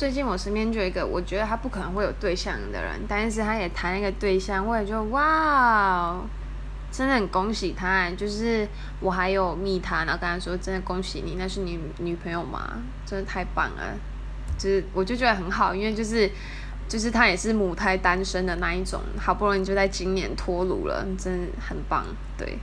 最近我身边就有一个，我觉得他不可能会有对象的人，但是他也谈一个对象，我也觉得哇，真的很恭喜他。就是我还有密他，然后跟他说，真的恭喜你，那是你女朋友吗？真的太棒了，就是我就觉得很好，因为就是就是他也是母胎单身的那一种，好不容易就在今年脱乳了，真的很棒，对。